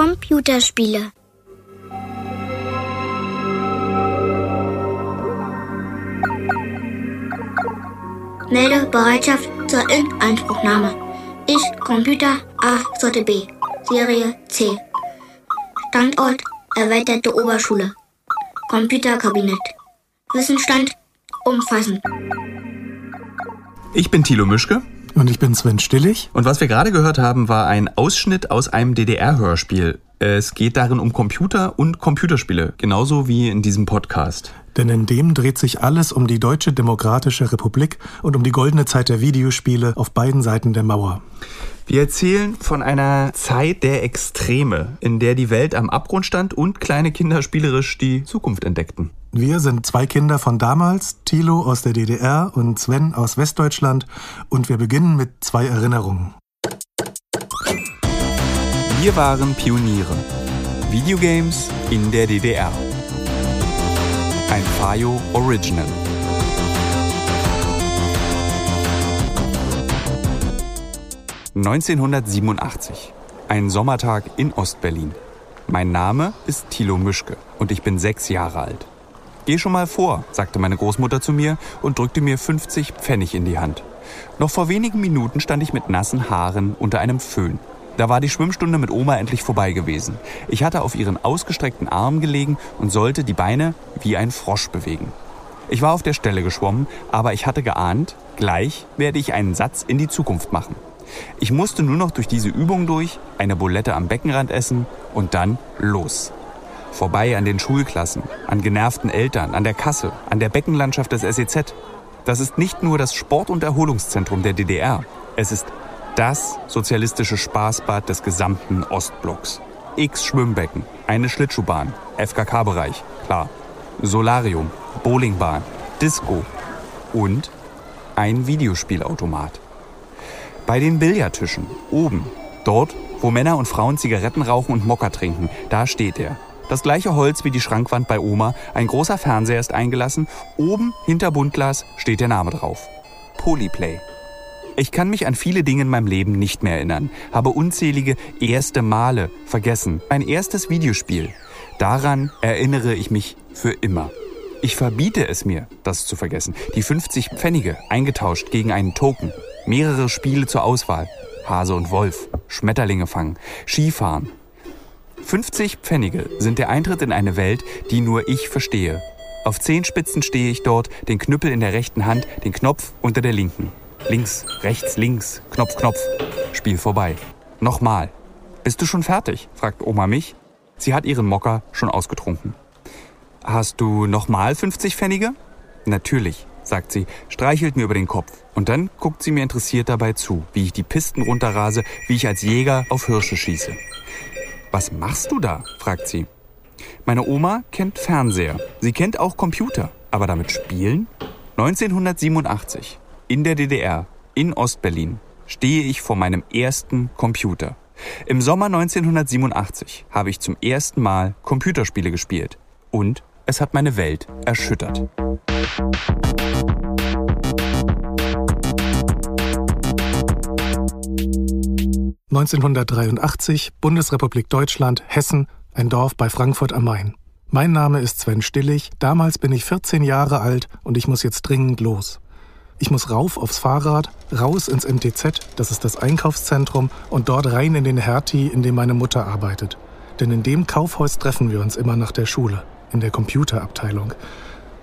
Computerspiele. Melde Bereitschaft zur Inanspruchnahme. Ich, Computer A Sorte B, Serie C. Standort erweiterte Oberschule. Computerkabinett. Wissensstand umfassend. Ich bin Thilo Mischke. Und ich bin Sven Stillig. Und was wir gerade gehört haben, war ein Ausschnitt aus einem DDR-Hörspiel. Es geht darin um Computer und Computerspiele, genauso wie in diesem Podcast. Denn in dem dreht sich alles um die Deutsche Demokratische Republik und um die goldene Zeit der Videospiele auf beiden Seiten der Mauer. Wir erzählen von einer Zeit der Extreme, in der die Welt am Abgrund stand und kleine Kinder spielerisch die Zukunft entdeckten. Wir sind zwei Kinder von damals, Thilo aus der DDR und Sven aus Westdeutschland, und wir beginnen mit zwei Erinnerungen. Wir waren Pioniere. Videogames in der DDR. Ein Fayo Original. ...1987. Ein Sommertag in Ostberlin. Mein Name ist Thilo Mischke und ich bin sechs Jahre alt. Geh schon mal vor, sagte meine Großmutter zu mir und drückte mir 50 Pfennig in die Hand. Noch vor wenigen Minuten stand ich mit nassen Haaren unter einem Föhn. Da war die Schwimmstunde mit Oma endlich vorbei gewesen. Ich hatte auf ihren ausgestreckten Arm gelegen und sollte die Beine wie ein Frosch bewegen. Ich war auf der Stelle geschwommen, aber ich hatte geahnt, gleich werde ich einen Satz in die Zukunft machen. Ich musste nur noch durch diese Übung durch, eine Bulette am Beckenrand essen und dann los. Vorbei an den Schulklassen, an genervten Eltern, an der Kasse, an der Beckenlandschaft des SEZ. Das ist nicht nur das Sport- und Erholungszentrum der DDR. Es ist das sozialistische Spaßbad des gesamten Ostblocks. X Schwimmbecken, eine Schlittschuhbahn, FKK-Bereich, klar. Solarium, Bowlingbahn, Disco und ein Videospielautomat. Bei den Billardtischen, oben, dort, wo Männer und Frauen Zigaretten rauchen und Mokka trinken, da steht er. Das gleiche Holz wie die Schrankwand bei Oma, ein großer Fernseher ist eingelassen, oben hinter Buntglas steht der Name drauf. Polyplay. Ich kann mich an viele Dinge in meinem Leben nicht mehr erinnern, habe unzählige erste Male vergessen. Ein erstes Videospiel. Daran erinnere ich mich für immer. Ich verbiete es mir, das zu vergessen. Die 50 Pfennige eingetauscht gegen einen Token. Mehrere Spiele zur Auswahl. Hase und Wolf, Schmetterlinge fangen, Skifahren. 50 Pfennige sind der Eintritt in eine Welt, die nur ich verstehe. Auf Zehenspitzen stehe ich dort, den Knüppel in der rechten Hand, den Knopf unter der linken. Links, rechts, links, Knopf, Knopf. Spiel vorbei. Nochmal. Bist du schon fertig? fragt Oma mich. Sie hat ihren Mocker schon ausgetrunken. Hast du nochmal 50 Pfennige? Natürlich, sagt sie, streichelt mir über den Kopf. Und dann guckt sie mir interessiert dabei zu, wie ich die Pisten runterrase, wie ich als Jäger auf Hirsche schieße. Was machst du da? fragt sie. Meine Oma kennt Fernseher. Sie kennt auch Computer. Aber damit spielen? 1987, in der DDR, in Ostberlin, stehe ich vor meinem ersten Computer. Im Sommer 1987 habe ich zum ersten Mal Computerspiele gespielt. Und es hat meine Welt erschüttert. 1983, Bundesrepublik Deutschland, Hessen, ein Dorf bei Frankfurt am Main. Mein Name ist Sven Stillig, damals bin ich 14 Jahre alt und ich muss jetzt dringend los. Ich muss rauf aufs Fahrrad, raus ins MTZ, das ist das Einkaufszentrum, und dort rein in den Hertie, in dem meine Mutter arbeitet. Denn in dem Kaufhaus treffen wir uns immer nach der Schule, in der Computerabteilung.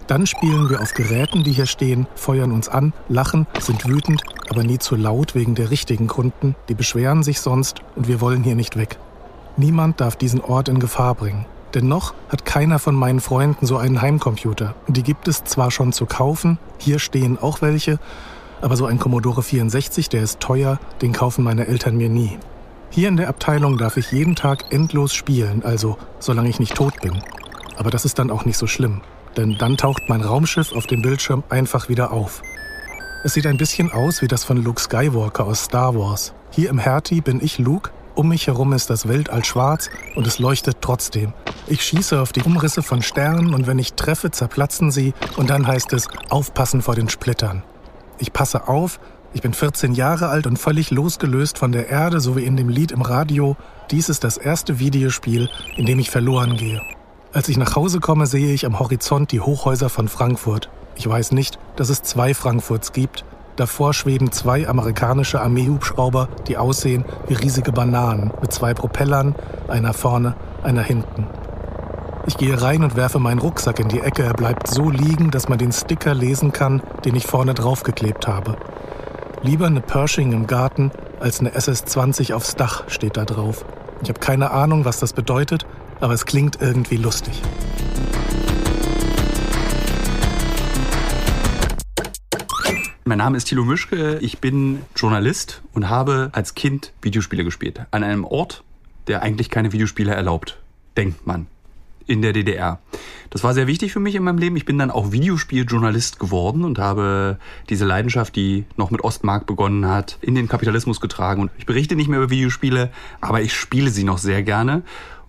Dann spielen wir auf Geräten, die hier stehen, feuern uns an, lachen, sind wütend, aber nie zu laut wegen der richtigen Kunden, die beschweren sich sonst und wir wollen hier nicht weg. Niemand darf diesen Ort in Gefahr bringen. Denn noch hat keiner von meinen Freunden so einen Heimcomputer. Die gibt es zwar schon zu kaufen, hier stehen auch welche, aber so ein Commodore 64, der ist teuer, den kaufen meine Eltern mir nie. Hier in der Abteilung darf ich jeden Tag endlos spielen, also solange ich nicht tot bin. Aber das ist dann auch nicht so schlimm denn dann taucht mein Raumschiff auf dem Bildschirm einfach wieder auf. Es sieht ein bisschen aus wie das von Luke Skywalker aus Star Wars. Hier im Hertie bin ich Luke, um mich herum ist das Weltall schwarz und es leuchtet trotzdem. Ich schieße auf die Umrisse von Sternen und wenn ich treffe, zerplatzen sie und dann heißt es aufpassen vor den Splittern. Ich passe auf, ich bin 14 Jahre alt und völlig losgelöst von der Erde, so wie in dem Lied im Radio. Dies ist das erste Videospiel, in dem ich verloren gehe. Als ich nach Hause komme, sehe ich am Horizont die Hochhäuser von Frankfurt. Ich weiß nicht, dass es zwei Frankfurts gibt. Davor schweben zwei amerikanische Armeehubschrauber, die aussehen wie riesige Bananen, mit zwei Propellern, einer vorne, einer hinten. Ich gehe rein und werfe meinen Rucksack in die Ecke. Er bleibt so liegen, dass man den Sticker lesen kann, den ich vorne draufgeklebt habe. Lieber eine Pershing im Garten als eine SS-20 aufs Dach steht da drauf. Ich habe keine Ahnung, was das bedeutet, aber es klingt irgendwie lustig. Mein Name ist Thilo Mischke, ich bin Journalist und habe als Kind Videospiele gespielt. An einem Ort, der eigentlich keine Videospiele erlaubt, denkt man in der DDR. Das war sehr wichtig für mich in meinem Leben. Ich bin dann auch Videospieljournalist geworden und habe diese Leidenschaft, die noch mit Ostmark begonnen hat, in den Kapitalismus getragen. Und ich berichte nicht mehr über Videospiele, aber ich spiele sie noch sehr gerne.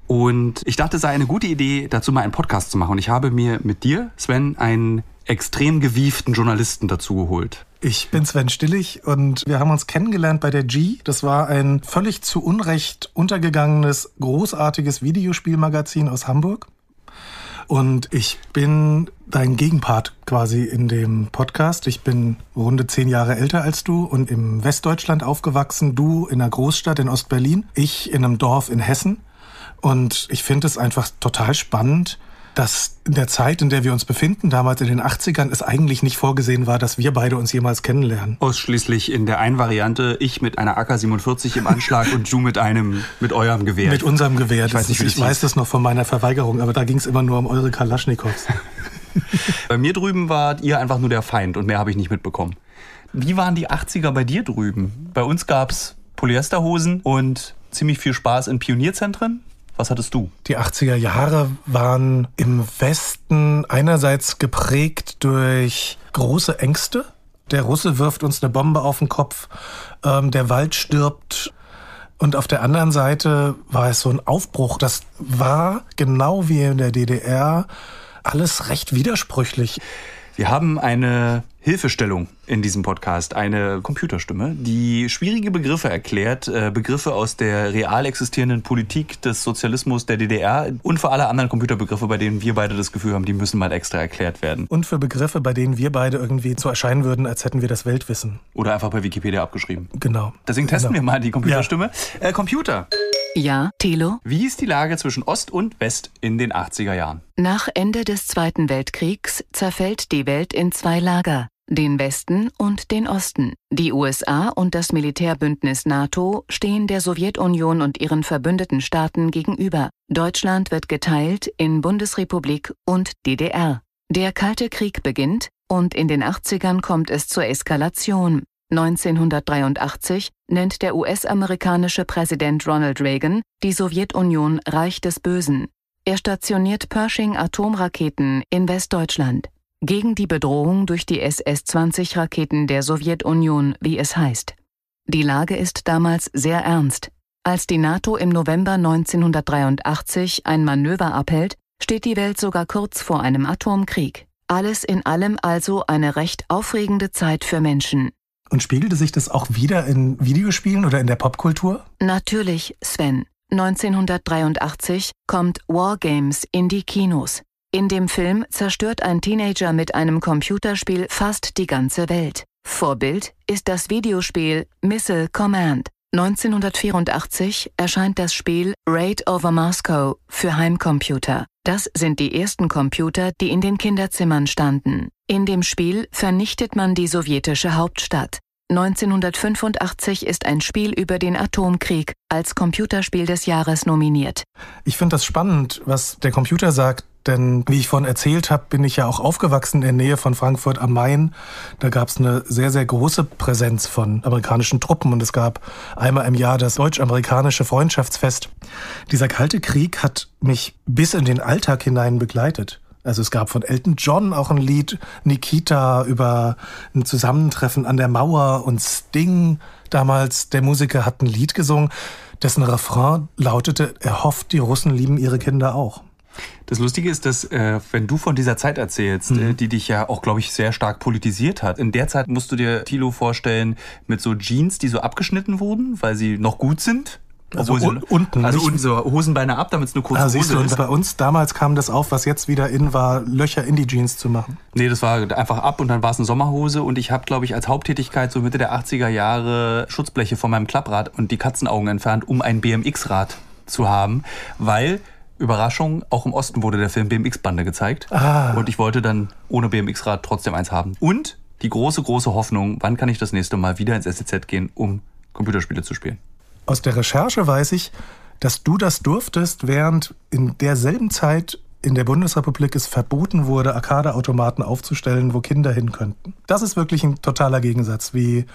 Und ich dachte, es sei eine gute Idee, dazu mal einen Podcast zu machen. Und ich habe mir mit dir, Sven, einen extrem gewieften Journalisten dazu geholt. Ich bin Sven Stillig und wir haben uns kennengelernt bei der G. Das war ein völlig zu Unrecht untergegangenes, großartiges Videospielmagazin aus Hamburg. Und ich bin dein Gegenpart quasi in dem Podcast. Ich bin runde zehn Jahre älter als du und im Westdeutschland aufgewachsen. Du in einer Großstadt in Ostberlin, ich in einem Dorf in Hessen. Und ich finde es einfach total spannend, dass in der Zeit, in der wir uns befinden, damals in den 80ern, es eigentlich nicht vorgesehen war, dass wir beide uns jemals kennenlernen. Ausschließlich in der einen Variante, ich mit einer AK-47 im Anschlag und du mit einem, mit eurem Gewehr. Mit unserem Gewehr. Ich weiß, nicht, ich weiß das noch von meiner Verweigerung, aber da ging es immer nur um eure Kalaschnikows. bei mir drüben wart ihr einfach nur der Feind und mehr habe ich nicht mitbekommen. Wie waren die 80er bei dir drüben? Bei uns gab es Polyesterhosen und ziemlich viel Spaß in Pionierzentren. Was hattest du? Die 80er Jahre waren im Westen einerseits geprägt durch große Ängste. Der Russe wirft uns eine Bombe auf den Kopf, ähm, der Wald stirbt. Und auf der anderen Seite war es so ein Aufbruch. Das war genau wie in der DDR alles recht widersprüchlich. Wir haben eine Hilfestellung in diesem Podcast, eine Computerstimme, die schwierige Begriffe erklärt, äh, Begriffe aus der real existierenden Politik des Sozialismus der DDR und für alle anderen Computerbegriffe, bei denen wir beide das Gefühl haben, die müssen mal extra erklärt werden. Und für Begriffe, bei denen wir beide irgendwie so erscheinen würden, als hätten wir das Weltwissen. Oder einfach bei Wikipedia abgeschrieben. Genau. Deswegen testen genau. wir mal die Computerstimme. Ja. Äh, Computer. Ja, Thilo? Wie ist die Lage zwischen Ost und West in den 80er Jahren? Nach Ende des Zweiten Weltkriegs zerfällt die Welt in zwei Lager den Westen und den Osten. Die USA und das Militärbündnis NATO stehen der Sowjetunion und ihren verbündeten Staaten gegenüber. Deutschland wird geteilt in Bundesrepublik und DDR. Der Kalte Krieg beginnt und in den 80ern kommt es zur Eskalation. 1983 nennt der US-amerikanische Präsident Ronald Reagan die Sowjetunion Reich des Bösen. Er stationiert Pershing-Atomraketen in Westdeutschland gegen die Bedrohung durch die SS-20-Raketen der Sowjetunion, wie es heißt. Die Lage ist damals sehr ernst. Als die NATO im November 1983 ein Manöver abhält, steht die Welt sogar kurz vor einem Atomkrieg. Alles in allem also eine recht aufregende Zeit für Menschen. Und spiegelte sich das auch wieder in Videospielen oder in der Popkultur? Natürlich, Sven. 1983 kommt Wargames in die Kinos. In dem Film zerstört ein Teenager mit einem Computerspiel fast die ganze Welt. Vorbild ist das Videospiel Missile Command. 1984 erscheint das Spiel Raid over Moscow für Heimcomputer. Das sind die ersten Computer, die in den Kinderzimmern standen. In dem Spiel vernichtet man die sowjetische Hauptstadt. 1985 ist ein Spiel über den Atomkrieg als Computerspiel des Jahres nominiert. Ich finde das spannend, was der Computer sagt, denn wie ich vorhin erzählt habe, bin ich ja auch aufgewachsen in der Nähe von Frankfurt am Main. Da gab es eine sehr, sehr große Präsenz von amerikanischen Truppen und es gab einmal im Jahr das deutsch-amerikanische Freundschaftsfest. Dieser Kalte Krieg hat mich bis in den Alltag hinein begleitet. Also es gab von Elton John auch ein Lied, Nikita über ein Zusammentreffen an der Mauer und Sting damals, der Musiker hat ein Lied gesungen, dessen Refrain lautete, er hofft, die Russen lieben ihre Kinder auch. Das Lustige ist, dass äh, wenn du von dieser Zeit erzählst, mhm. äh, die dich ja auch, glaube ich, sehr stark politisiert hat, in der Zeit musst du dir Tilo vorstellen mit so Jeans, die so abgeschnitten wurden, weil sie noch gut sind Also Obwohl un unten. Also unten so Hosenbeine ab, damit es eine kurze Ah, siehst du, ist. bei uns damals kam das auf, was jetzt wieder in war, Löcher in die Jeans zu machen. Nee, das war einfach ab und dann war es eine Sommerhose und ich habe, glaube ich, als Haupttätigkeit so Mitte der 80er Jahre Schutzbleche von meinem Klapprad und die Katzenaugen entfernt, um ein BMX-Rad zu haben, weil, Überraschung, auch im Osten wurde der Film BMX-Bande gezeigt Ah. und ich wollte dann ohne BMX-Rad trotzdem eins haben. Und die große, große Hoffnung, wann kann ich das nächste Mal wieder ins SEZ gehen, um Computerspiele zu spielen? Aus der Recherche weiß ich, dass du das durftest, während in derselben Zeit in der Bundesrepublik es verboten wurde, Arcade-Automaten aufzustellen, wo Kinder hin könnten. Das ist wirklich ein totaler Gegensatz, wie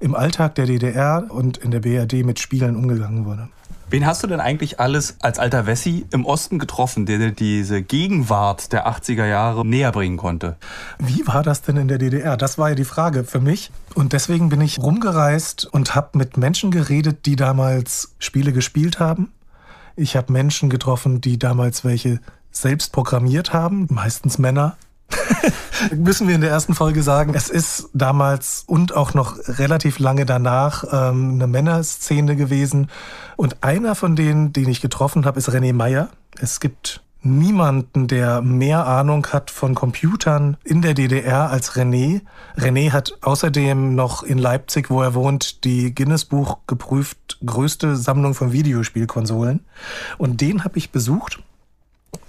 im Alltag der DDR und in der BRD mit Spielen umgegangen wurde. Wen hast du denn eigentlich alles als alter Wessi im Osten getroffen, der dir diese Gegenwart der 80er Jahre näher bringen konnte? Wie war das denn in der DDR? Das war ja die Frage für mich. Und deswegen bin ich rumgereist und habe mit Menschen geredet, die damals Spiele gespielt haben. Ich habe Menschen getroffen, die damals welche selbst programmiert haben, meistens Männer. Müssen wir in der ersten Folge sagen, es ist damals und auch noch relativ lange danach ähm, eine Männerszene gewesen. Und einer von denen, den ich getroffen habe, ist René Meyer. Es gibt niemanden, der mehr Ahnung hat von Computern in der DDR als René. René hat außerdem noch in Leipzig, wo er wohnt, die Guinness Buch geprüft größte Sammlung von Videospielkonsolen. Und den habe ich besucht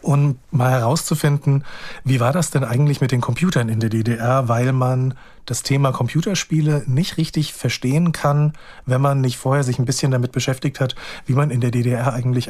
um mal herauszufinden, wie war das denn eigentlich mit den Computern in der DDR, weil man das Thema Computerspiele nicht richtig verstehen kann, wenn man nicht vorher sich ein bisschen damit beschäftigt hat, wie man in der DDR eigentlich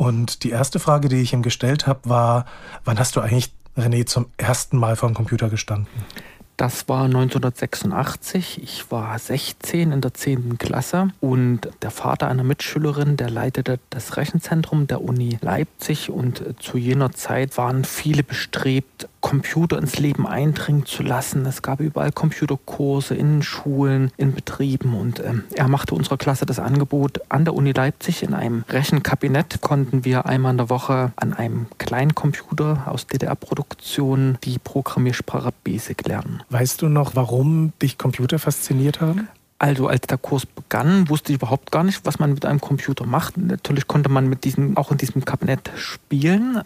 Und die erste Frage, die ich ihm gestellt habe, war, wann hast du eigentlich, René, zum ersten Mal vor dem Computer gestanden? Das war 1986. Ich war 16 in der 10. Klasse und der Vater einer Mitschülerin, der leitete das Rechenzentrum der Uni Leipzig und zu jener Zeit waren viele bestrebt, Computer ins Leben eindringen zu lassen. Es gab überall Computerkurse in Schulen, in Betrieben und ähm, er machte unserer Klasse das Angebot an der Uni Leipzig in einem Rechenkabinett konnten wir einmal in der Woche an einem kleinen Computer aus DDR-Produktion die Programmiersprache BASIC lernen. Weißt du noch, warum dich Computer fasziniert haben? Also als der Kurs begann, wusste ich überhaupt gar nicht, was man mit einem Computer macht. Natürlich konnte man mit diesem, auch in diesem Kabinett spielen,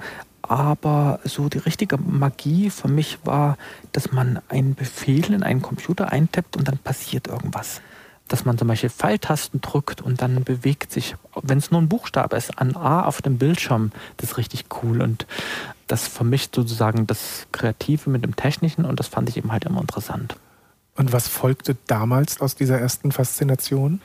aber so die richtige Magie für mich war, dass man einen Befehl in einen Computer eintippt und dann passiert irgendwas. Dass man zum Beispiel Pfeiltasten drückt und dann bewegt sich, wenn es nur ein Buchstabe ist, ein A auf dem Bildschirm. Das ist richtig cool und das vermischt sozusagen das Kreative mit dem Technischen und das fand ich eben halt immer interessant. Und was folgte damals aus dieser ersten Faszination?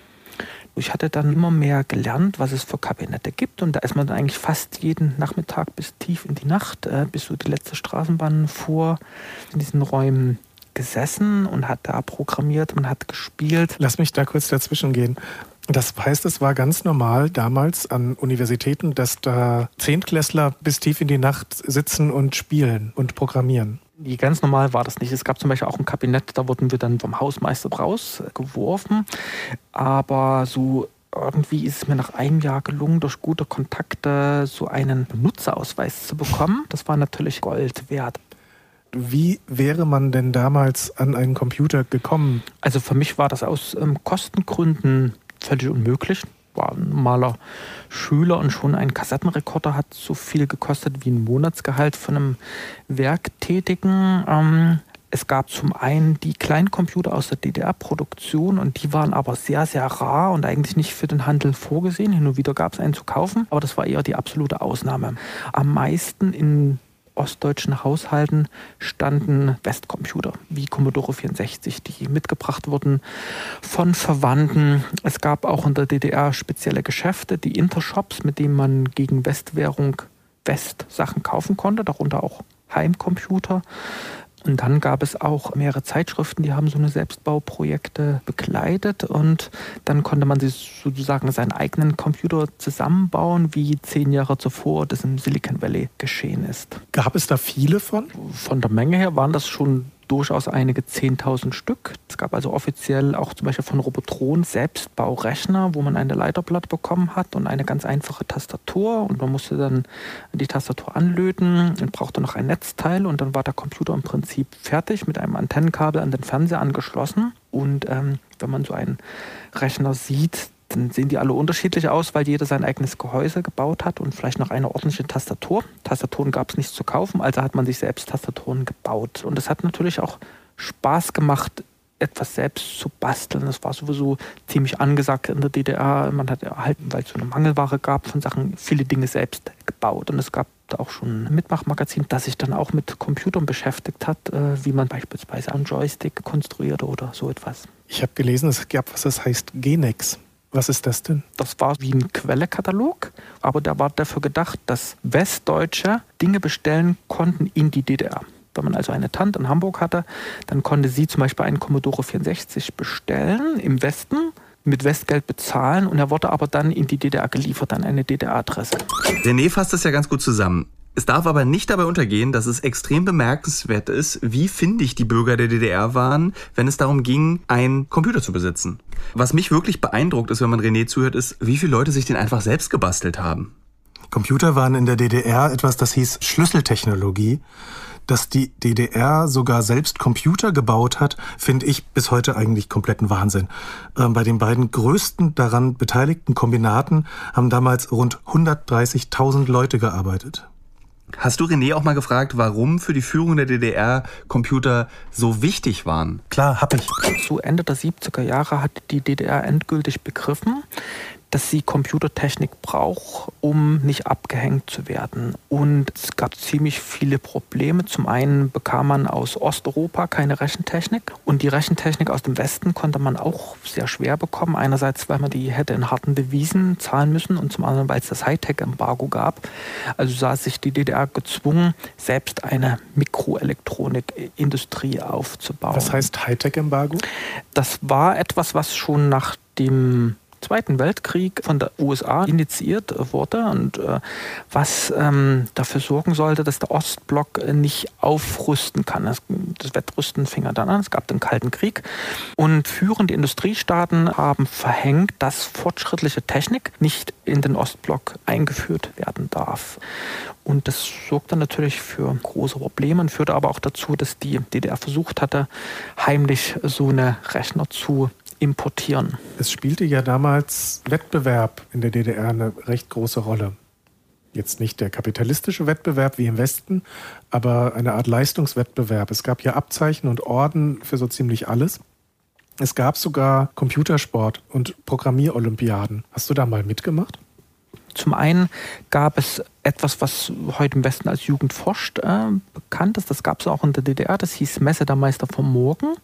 Ich hatte dann immer mehr gelernt, was es für Kabinette gibt. Und da ist man dann eigentlich fast jeden Nachmittag bis tief in die Nacht, äh, bis so die letzte Straßenbahn fuhr, in diesen Räumen gesessen und hat da programmiert, man hat gespielt. Lass mich da kurz dazwischen gehen. Das heißt, es war ganz normal damals an Universitäten, dass da Zehntklässler bis tief in die Nacht sitzen und spielen und programmieren. Die ganz normal war das nicht. Es gab zum Beispiel auch ein Kabinett, da wurden wir dann vom Hausmeister rausgeworfen. Aber so irgendwie ist es mir nach einem Jahr gelungen, durch gute Kontakte so einen Benutzerausweis zu bekommen. Das war natürlich Gold wert. Wie wäre man denn damals an einen Computer gekommen? Also für mich war das aus ähm, Kostengründen völlig unmöglich. War ein normaler Schüler und schon ein Kassettenrekorder hat so viel gekostet wie ein Monatsgehalt von einem Werktätigen. Ähm, es gab zum einen die Kleincomputer aus der DDR-Produktion und die waren aber sehr, sehr rar und eigentlich nicht für den Handel vorgesehen. Hin und wieder gab es einen zu kaufen, aber das war eher die absolute Ausnahme. Am meisten in ostdeutschen Haushalten standen Westcomputer wie Commodore 64, die mitgebracht wurden von Verwandten. Es gab auch in der DDR spezielle Geschäfte, die Intershops, mit denen man gegen Westwährung West-Sachen kaufen konnte, darunter auch Heimcomputer. Und dann gab es auch mehrere Zeitschriften, die haben so eine Selbstbauprojekte begleitet und dann konnte man sich sozusagen seinen eigenen Computer zusammenbauen, wie zehn Jahre zuvor das im Silicon Valley geschehen ist. Gab es da viele von? Von der Menge her waren das schon durchaus einige 10.000 Stück. Es gab also offiziell auch zum Beispiel von Robotron Selbstbaurechner, wo man eine Leiterblatt bekommen hat und eine ganz einfache Tastatur und man musste dann die Tastatur anlöten und brauchte noch ein Netzteil und dann war der Computer im Prinzip fertig mit einem Antennenkabel an den Fernseher angeschlossen. Und ähm, wenn man so einen Rechner sieht, dann sehen die alle unterschiedlich aus, weil jeder sein eigenes Gehäuse gebaut hat und vielleicht noch eine ordentliche Tastatur. Tastaturen gab es nicht zu kaufen, also hat man sich selbst Tastaturen gebaut. Und es hat natürlich auch Spaß gemacht, etwas selbst zu basteln. Das war sowieso ziemlich angesagt in der DDR. Man hat erhalten, weil es so eine Mangelware gab von Sachen, viele Dinge selbst gebaut. Und es gab auch schon ein Mitmachmagazin, das sich dann auch mit Computern beschäftigt hat, äh, wie man beispielsweise einen Joystick konstruierte oder so etwas. Ich habe gelesen, es gab was, das heißt Genex. Was ist das denn? Das war wie ein Quellekatalog, aber der war dafür gedacht, dass Westdeutsche Dinge bestellen konnten in die DDR. Wenn man also eine Tante in Hamburg hatte, dann konnte sie zum Beispiel einen Commodore 64 bestellen im Westen, mit Westgeld bezahlen und er wurde aber dann in die DDR geliefert an eine DDR-Adresse. René fasst das ja ganz gut zusammen. Es darf aber nicht dabei untergehen, dass es extrem bemerkenswert ist, wie findig die Bürger der DDR waren, wenn es darum ging, einen Computer zu besitzen. Was mich wirklich beeindruckt ist, wenn man René zuhört, ist, wie viele Leute sich den einfach selbst gebastelt haben. Computer waren in der DDR etwas, das hieß Schlüsseltechnologie. Dass die DDR sogar selbst Computer gebaut hat, finde ich bis heute eigentlich kompletten Wahnsinn. Ähm, bei den beiden größten daran beteiligten Kombinaten haben damals rund 130.000 Leute gearbeitet. Hast du René auch mal gefragt, warum für die Führung der DDR Computer so wichtig waren? Klar, hab ich. Zu Ende der 70er Jahre hat die DDR endgültig begriffen, dass sie Computertechnik braucht, um nicht abgehängt zu werden. Und es gab ziemlich viele Probleme. Zum einen bekam man aus Osteuropa keine Rechentechnik und die Rechentechnik aus dem Westen konnte man auch sehr schwer bekommen. Einerseits, weil man die hätte in harten Devisen zahlen müssen und zum anderen, weil es das Hightech-Embargo gab. Also sah sich die DDR gezwungen, selbst eine Mikroelektronikindustrie aufzubauen. Was heißt Hightech-Embargo? Das war etwas, was schon nach dem Zweiten Weltkrieg von der USA initiiert wurde und äh, was ähm, dafür sorgen sollte, dass der Ostblock äh, nicht aufrüsten kann. Das, das Wettrüsten fing ja dann an, es gab den Kalten Krieg und führende Industriestaaten haben verhängt, dass fortschrittliche Technik nicht in den Ostblock eingeführt werden darf. Und das sorgte natürlich für große Probleme und führte aber auch dazu, dass die DDR versucht hatte, heimlich so eine Rechner zu importieren. Es spielte ja damals Wettbewerb in der DDR eine recht große Rolle. Jetzt nicht der kapitalistische Wettbewerb wie im Westen, aber eine Art Leistungswettbewerb. Es gab ja Abzeichen und Orden für so ziemlich alles. Es gab sogar Computersport und Programmierolympiaden. Hast du da mal mitgemacht? Zum einen gab es etwas, was heute im Westen als Jugend forscht äh, bekannt ist. Das gab es auch in der DDR. Das hieß Messe der Meister vom Morgen.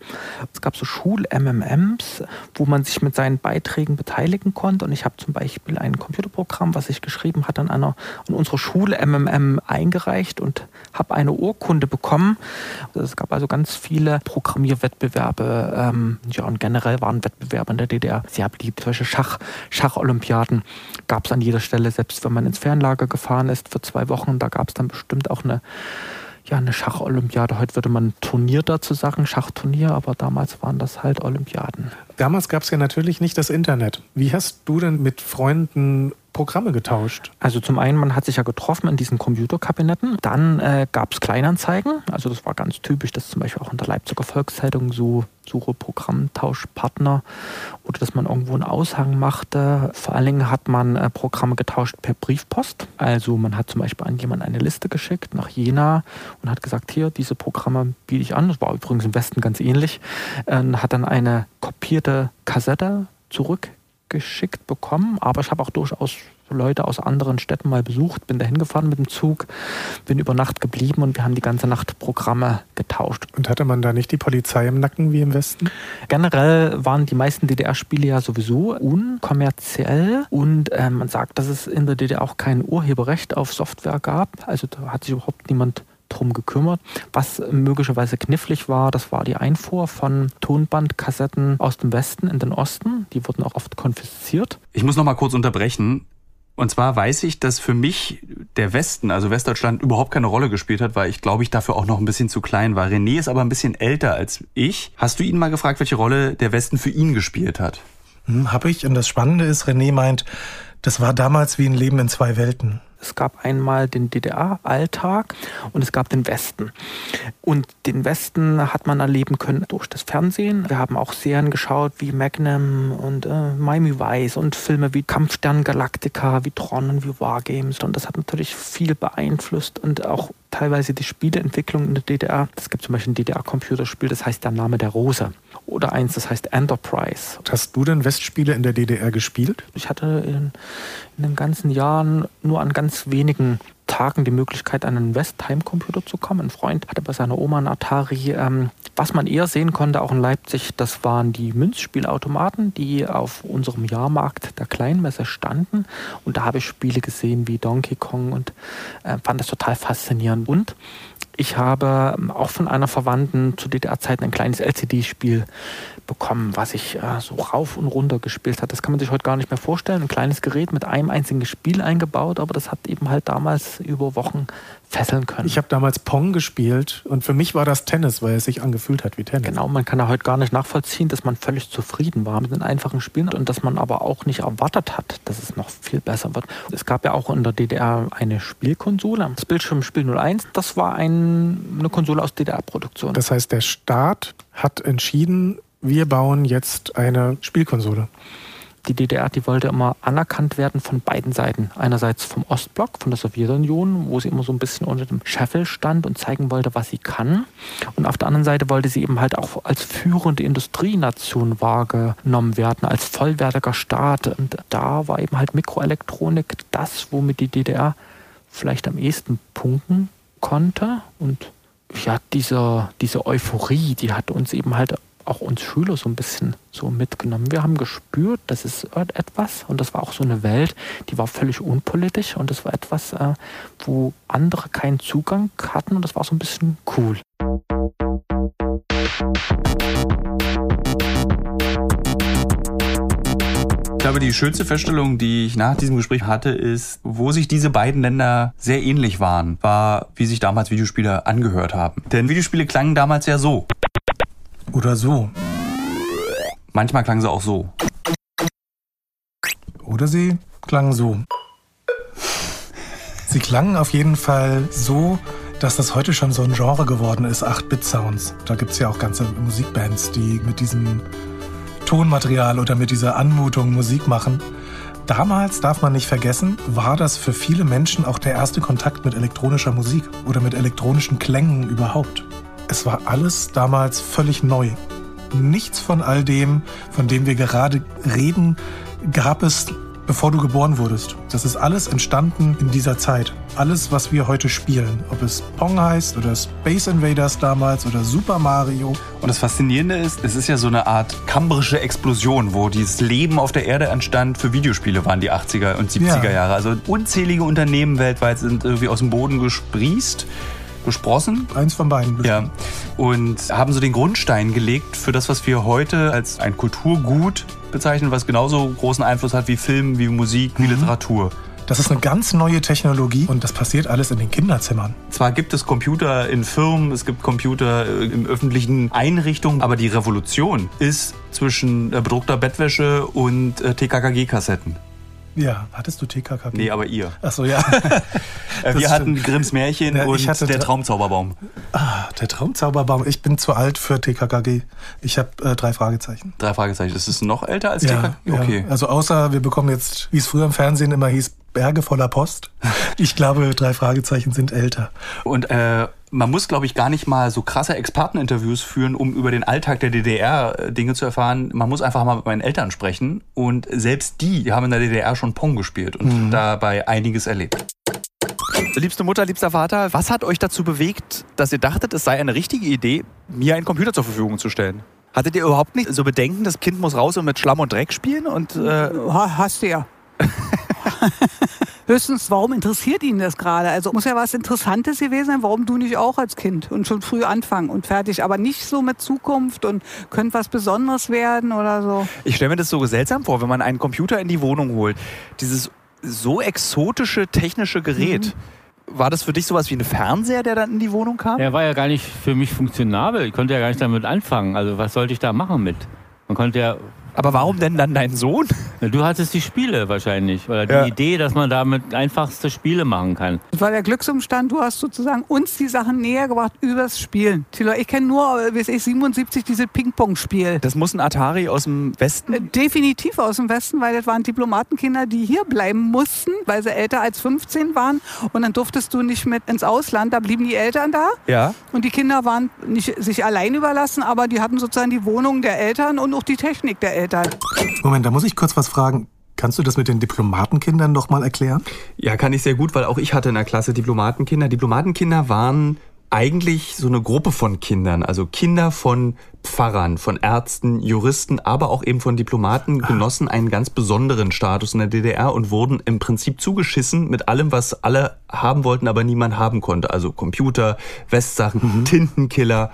Es gab so Schul-MMMs, wo man sich mit seinen Beiträgen beteiligen konnte. Und ich habe zum Beispiel ein Computerprogramm, was ich geschrieben hatte, an einer an unserer Schule MMM eingereicht und habe eine Urkunde bekommen. Es gab also ganz viele Programmierwettbewerbe. Ähm, ja, und generell waren Wettbewerbe in der DDR sehr beliebt. Solche Schach, Schacholympiaden gab es an jeder Stelle, selbst wenn man ins Fernlager gefahren ist ist für zwei Wochen. Da gab es dann bestimmt auch eine, ja, eine Schacholympiade. Heute würde man Turnier dazu sagen, Schachturnier, aber damals waren das halt Olympiaden. Damals gab es ja natürlich nicht das Internet. Wie hast du denn mit Freunden Programme getauscht? Also zum einen, man hat sich ja getroffen in diesen Computerkabinetten. Dann äh, gab es Kleinanzeigen. Also das war ganz typisch, dass zum Beispiel auch in der Leipziger Volkszeitung so Suche Programmtauschpartner oder dass man irgendwo einen Aushang machte. Vor allen Dingen hat man äh, Programme getauscht per Briefpost. Also man hat zum Beispiel an jemanden eine Liste geschickt nach Jena und hat gesagt, hier, diese Programme biete ich an. Das war übrigens im Westen ganz ähnlich. Äh, hat dann eine kopierte Kassette zurück geschickt bekommen, aber ich habe auch durchaus Leute aus anderen Städten mal besucht, bin da hingefahren mit dem Zug, bin über Nacht geblieben und wir haben die ganze Nacht Programme getauscht. Und hatte man da nicht die Polizei im Nacken wie im Westen? Generell waren die meisten DDR-Spiele ja sowieso unkommerziell und äh, man sagt, dass es in der DDR auch kein Urheberrecht auf Software gab. Also da hat sich überhaupt niemand drum gekümmert. Was möglicherweise knifflig war, das war die Einfuhr von Tonbandkassetten aus dem Westen in den Osten. Die wurden auch oft konfisziert. Ich muss noch mal kurz unterbrechen. Und zwar weiß ich, dass für mich der Westen, also Westdeutschland, überhaupt keine Rolle gespielt hat, weil ich glaube ich dafür auch noch ein bisschen zu klein war. René ist aber ein bisschen älter als ich. Hast du ihn mal gefragt, welche Rolle der Westen für ihn gespielt hat? Hm, hab ich. Und das Spannende ist, René meint, das war damals wie ein Leben in zwei Welten. Es gab einmal den DDR-Alltag und es gab den Westen. Und den Westen hat man erleben können durch das Fernsehen. Wir haben auch Serien geschaut wie Magnum und äh, Miami Vice und Filme wie Kampfstern Galactica, wie Tron und wie Wargames. Und das hat natürlich viel beeinflusst und auch teilweise die Spieleentwicklung in der DDR. Es gibt zum Beispiel ein DDR-Computerspiel, das heißt Der Name der Rose. Oder eins, das heißt Enterprise. Hast du denn Westspiele in der DDR gespielt? Ich hatte in, in den ganzen Jahren nur an ganz wenigen Tagen die Möglichkeit, an einen West-Heimcomputer zu kommen. Ein Freund hatte bei seiner Oma einen Atari. Ähm, was man eher sehen konnte, auch in Leipzig, das waren die Münzspielautomaten, die auf unserem Jahrmarkt der Kleinmesse standen. Und da habe ich Spiele gesehen wie Donkey Kong und äh, fand das total faszinierend. Und ich habe ähm, auch von einer Verwandten zu DDR-Zeiten ein kleines LCD-Spiel bekommen, was ich äh, so rauf und runter gespielt hat. Das kann man sich heute gar nicht mehr vorstellen. Ein kleines Gerät mit einem einzigen Spiel eingebaut, aber das hat eben halt damals über Wochen fesseln können. Ich habe damals Pong gespielt und für mich war das Tennis, weil es sich angefühlt hat wie Tennis. Genau, man kann ja heute gar nicht nachvollziehen, dass man völlig zufrieden war mit den einfachen Spielen und dass man aber auch nicht erwartet hat, dass es noch viel besser wird. Es gab ja auch in der DDR eine Spielkonsole, das Bildschirmspiel 01, das war ein, eine Konsole aus DDR-Produktion. Das heißt, der Staat hat entschieden, wir bauen jetzt eine Spielkonsole die DDR, die wollte immer anerkannt werden von beiden Seiten. Einerseits vom Ostblock, von der Sowjetunion, wo sie immer so ein bisschen unter dem Scheffel stand und zeigen wollte, was sie kann. Und auf der anderen Seite wollte sie eben halt auch als führende Industrienation wahrgenommen werden, als vollwertiger Staat. Und da war eben halt Mikroelektronik das, womit die DDR vielleicht am ehesten punkten konnte. Und ja, diese, diese Euphorie, die hat uns eben halt auch uns Schüler so ein bisschen so mitgenommen. Wir haben gespürt, das ist etwas und das war auch so eine Welt, die war völlig unpolitisch und das war etwas, äh, wo andere keinen Zugang hatten und das war so ein bisschen cool. Ich glaube, die schönste Feststellung, die ich nach diesem Gespräch hatte, ist, wo sich diese beiden Länder sehr ähnlich waren, war, wie sich damals Videospiele angehört haben. Denn Videospiele klangen damals ja so. Oder so. Manchmal klangen sie auch so. Oder sie klangen so. Sie klangen auf jeden Fall so, dass das heute schon so ein Genre geworden ist, 8-Bit-Sounds. Da gibt es ja auch ganze Musikbands, die mit diesem Tonmaterial oder mit dieser Anmutung Musik machen. Damals, darf man nicht vergessen, war das für viele Menschen auch der erste Kontakt mit elektronischer Musik oder mit elektronischen Klängen überhaupt. Es war alles damals völlig neu. Nichts von all dem, von dem wir gerade reden, gab es, bevor du geboren wurdest. Das ist alles entstanden in dieser Zeit. Alles, was wir heute spielen. Ob es Pong heißt oder Space Invaders damals oder Super Mario. Und das Faszinierende ist, es ist ja so eine Art kambrische Explosion, wo dieses Leben auf der Erde entstand. Für Videospiele waren die 80er und 70er ja. Jahre. Also unzählige Unternehmen weltweit sind irgendwie aus dem Boden gesprießt gesprossen. Eins von beiden. Bestimmt. Ja. Und haben so den Grundstein gelegt für das, was wir heute als ein Kulturgut bezeichnen, was genauso großen Einfluss hat wie Film, wie Musik, wie mhm. Literatur. Das ist eine ganz neue Technologie und das passiert alles in den Kinderzimmern. Zwar gibt es Computer in Firmen, es gibt Computer äh, in öffentlichen Einrichtungen, aber die Revolution ist zwischen äh, bedruckter Bettwäsche und äh, TKKG-Kassetten. Ja, hattest du TKKG? Nee, aber ihr. Ach so, ja. wir das hatten Grimms Märchen ja, und der Traumzauberbaum. Ah, der Traumzauberbaum. Ich bin zu alt für TKKG. Ich habe äh, drei Fragezeichen. Drei Fragezeichen. Ist es noch älter als ja, TKKG? Okay. Ja. Also außer wir bekommen jetzt, wie es früher im Fernsehen immer hieß, Berge voller Post. Ich glaube, drei Fragezeichen sind älter. Und äh, man muss, glaube ich, gar nicht mal so krasse Experteninterviews führen, um über den Alltag der DDR äh, Dinge zu erfahren. Man muss einfach mal mit meinen Eltern sprechen. Und selbst die, die haben in der DDR schon Pong gespielt und mhm. dabei einiges erlebt. Liebste Mutter, liebster Vater, was hat euch dazu bewegt, dass ihr dachtet, es sei eine richtige Idee, mir einen Computer zur Verfügung zu stellen? Hattet ihr überhaupt nicht so Bedenken, das Kind muss raus und mit Schlamm und Dreck spielen? Und, äh Hast du ja. Höchstens, warum interessiert ihn das gerade? Also muss ja was Interessantes gewesen sein. Warum du nicht auch als Kind und schon früh anfangen und fertig, aber nicht so mit Zukunft und könnte was Besonderes werden oder so. Ich stelle mir das so seltsam vor, wenn man einen Computer in die Wohnung holt. Dieses so exotische technische Gerät. Mhm. War das für dich sowas wie ein Fernseher, der dann in die Wohnung kam? Er war ja gar nicht für mich funktionabel. Ich konnte ja gar nicht damit anfangen. Also was sollte ich da machen mit? Man konnte ja aber warum denn dann dein Sohn? Du hattest die Spiele wahrscheinlich. Oder die ja. Idee, dass man damit einfachste Spiele machen kann. Das war der Glücksumstand, du hast sozusagen uns die Sachen näher gebracht übers Spielen. Ich kenne nur, weiß ich, 77 dieses Ping-Pong-Spiel. Das muss ein Atari aus dem Westen? Äh, definitiv aus dem Westen, weil das waren Diplomatenkinder, die hier bleiben mussten, weil sie älter als 15 waren. Und dann durftest du nicht mit ins Ausland, da blieben die Eltern da. Ja. Und die Kinder waren nicht sich allein überlassen, aber die hatten sozusagen die Wohnung der Eltern und auch die Technik der Eltern. Eltern. Moment, da muss ich kurz was fragen. Kannst du das mit den Diplomatenkindern noch mal erklären? Ja, kann ich sehr gut, weil auch ich hatte in der Klasse Diplomatenkinder. Diplomatenkinder waren eigentlich so eine Gruppe von Kindern, also Kinder von Pfarrern, von Ärzten, Juristen, aber auch eben von Diplomaten ah. genossen einen ganz besonderen Status in der DDR und wurden im Prinzip zugeschissen mit allem, was alle haben wollten, aber niemand haben konnte. Also Computer, Westsachen, mhm. Tintenkiller.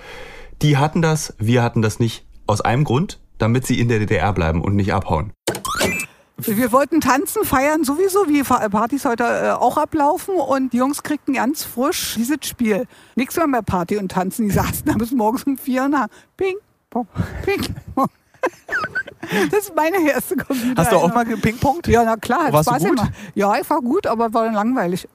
Die hatten das, wir hatten das nicht. Aus einem Grund, damit sie in der DDR bleiben und nicht abhauen. Wir wollten tanzen, feiern sowieso, wie Partys heute äh, auch ablaufen. Und die Jungs kriegten ganz frisch dieses Spiel. Nichts mehr mehr Party und tanzen. Die saßen da bis morgens um vier und haben Ping, Pong, Ping, Pong. Das ist meine erste Computer. Hast du auch mal gepingpongt? Ja, na klar. Warst Spaß du gut? Immer. Ja, ich war gut, aber war dann langweilig.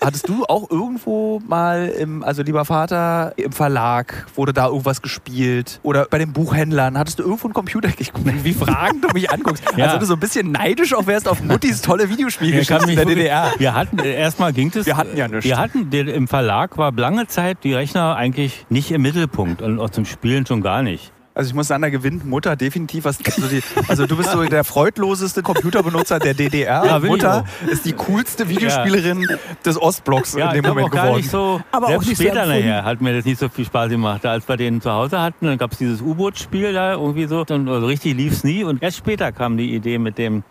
Hattest du auch irgendwo mal, im, also lieber Vater, im Verlag, wurde da irgendwas gespielt? Oder bei den Buchhändlern, hattest du irgendwo einen Computer? Ich, wie Fragen du mich anguckst. Ja. Als wenn du so ein bisschen neidisch auch wärst auf Muttis tolle Videospiele ja, in der DDR. Wir hatten, äh, erstmal ging es. Wir hatten ja nichts. Wir hatten, im Verlag war lange Zeit die Rechner eigentlich nicht im Mittelpunkt und auch zum Spielen schon gar nicht. Also ich muss sagen, da gewinnt Mutter definitiv was. Also, die, also du bist so der freudloseste Computerbenutzer der DDR. Ja, Mutter ist die coolste Videospielerin ja. des Ostblocks ja, in dem Moment geworden. Nicht so, Aber auch nicht später so nachher hat mir das nicht so viel Spaß gemacht. Als wir den zu Hause hatten, dann gab es dieses U-Boot-Spiel da irgendwie so. Und also richtig lief es nie. Und erst später kam die Idee mit dem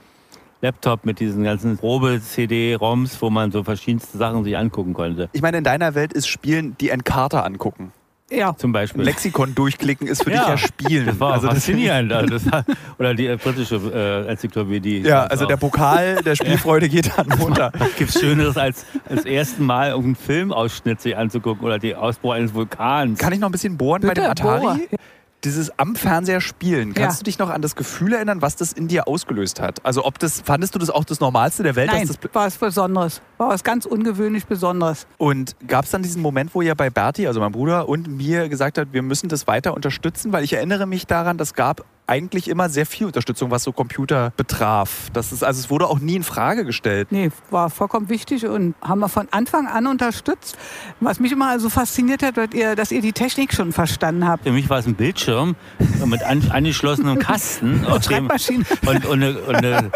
Laptop mit diesen ganzen Probe-CD-ROMs, wo man so verschiedenste Sachen sich angucken konnte. Ich meine, in deiner Welt ist Spielen die Encarta angucken. Ja. Zum Beispiel. Lexikon durchklicken ist für ja. dich ja Spielen. Das war also faszinierend. Das, also das oder die äh, britische äh, Enzyklopädie. Ja, also auch. der Pokal der Spielfreude geht dann runter. Gibt es Schöneres als das erste Mal einen Filmausschnitt sich anzugucken oder die Ausbruch eines Vulkans. Kann ich noch ein bisschen bohren Bitte, bei dem Atari? Bohrer dieses am Fernseher spielen, kannst ja. du dich noch an das Gefühl erinnern, was das in dir ausgelöst hat? Also ob das, fandest du das auch das Normalste der Welt? Nein, das war was Besonderes. War was ganz ungewöhnlich Besonderes. Und gab es dann diesen Moment, wo ihr bei Berti, also meinem Bruder, und mir gesagt habt, wir müssen das weiter unterstützen? Weil ich erinnere mich daran, das gab eigentlich immer sehr viel Unterstützung, was so Computer betraf. Das ist, also es wurde auch nie in Frage gestellt. Nee, war vollkommen wichtig und haben wir von Anfang an unterstützt. Was mich immer so fasziniert hat, dass ihr, dass ihr die Technik schon verstanden habt. Für mich war es ein Bildschirm mit an, angeschlossenem Kasten. und Schreibmaschine. Und, und, eine, und eine,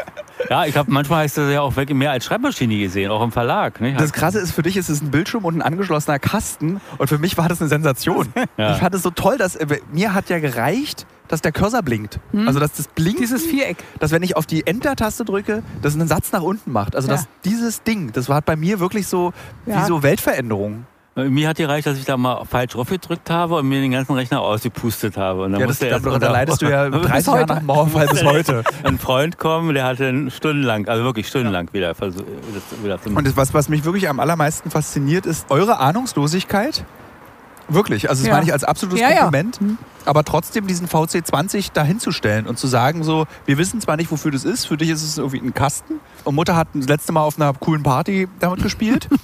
ja, ich habe manchmal hast du ja auch wirklich mehr als Schreibmaschine gesehen, auch im Verlag. Ne? Das Krasse ist, für dich ist es ein Bildschirm und ein angeschlossener Kasten und für mich war das eine Sensation. Ja. Ich fand es so toll, dass äh, mir hat ja gereicht, dass der Cursor blinkt. Hm? Also dass das blinkt. Dieses Viereck. Dass wenn ich auf die Enter-Taste drücke, das einen Satz nach unten macht. Also ja. dass dieses Ding, das war bei mir wirklich so ja. wie so Weltveränderung. Mir hat gereicht, dass ich da mal falsch draufgedrückt habe und mir den ganzen Rechner ausgepustet habe. Und dann ja, das, da, da leidest du ja 30 Jahre nach dem Mauerfall bis heute. Ein Freund kommen, der hatte stundenlang, also wirklich stundenlang ja. wieder versucht. Und das, was, was mich wirklich am allermeisten fasziniert, ist eure Ahnungslosigkeit Wirklich, also das ja. meine ich als absolutes ja, Kompliment. Ja. Mhm. Aber trotzdem diesen VC20 dahinzustellen und zu sagen so, wir wissen zwar nicht, wofür das ist, für dich ist es irgendwie ein Kasten. Und Mutter hat das letzte Mal auf einer coolen Party damit gespielt.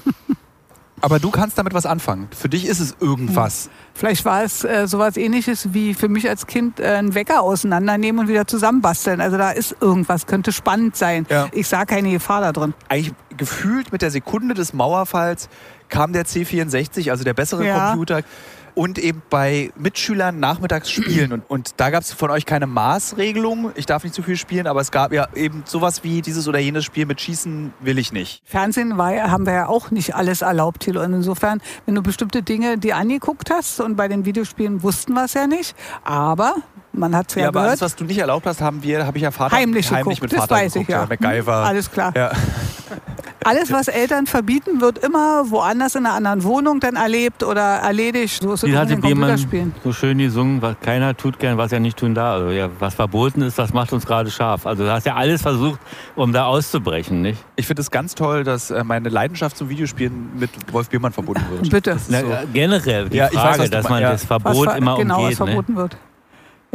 aber du kannst damit was anfangen. Für dich ist es irgendwas. Vielleicht war es äh, sowas ähnliches wie für mich als Kind äh, einen Wecker auseinandernehmen und wieder zusammenbasteln. Also da ist irgendwas, könnte spannend sein. Ja. Ich sah keine Gefahr da drin. Eigentlich gefühlt mit der Sekunde des Mauerfalls kam der C64, also der bessere ja. Computer und eben bei Mitschülern nachmittags spielen. Und, und da gab es von euch keine Maßregelung. Ich darf nicht zu viel spielen, aber es gab ja eben sowas wie dieses oder jenes Spiel mit Schießen will ich nicht. Fernsehen war, haben wir ja auch nicht alles erlaubt, Thilo. Und insofern, wenn du bestimmte Dinge dir angeguckt hast und bei den Videospielen wussten wir es ja nicht, aber man hat es ja, ja aber gehört. alles, was du nicht erlaubt hast, haben wir, habe ich ja Vater heimlich, heimlich mit das Vater weiß geguckt, ich, ja. ja MacGyver. Alles klar. Ja. Alles, was Eltern verbieten, wird immer woanders in einer anderen Wohnung dann erlebt oder erledigt. So ist es Biermann Computerspielen. so schön gesungen, was keiner tut gern, was er nicht tun darf. Also, ja, was verboten ist, das macht uns gerade scharf. Also du hast ja alles versucht, um da auszubrechen, nicht? Ich finde es ganz toll, dass äh, meine Leidenschaft zum Videospielen mit Wolf Biermann verbunden wird. Bitte. Na, so. Generell die Ja, ich Frage, weiß, was dass man ja. das Verbot ver- immer genau, umgeht. was Ne? verboten wird.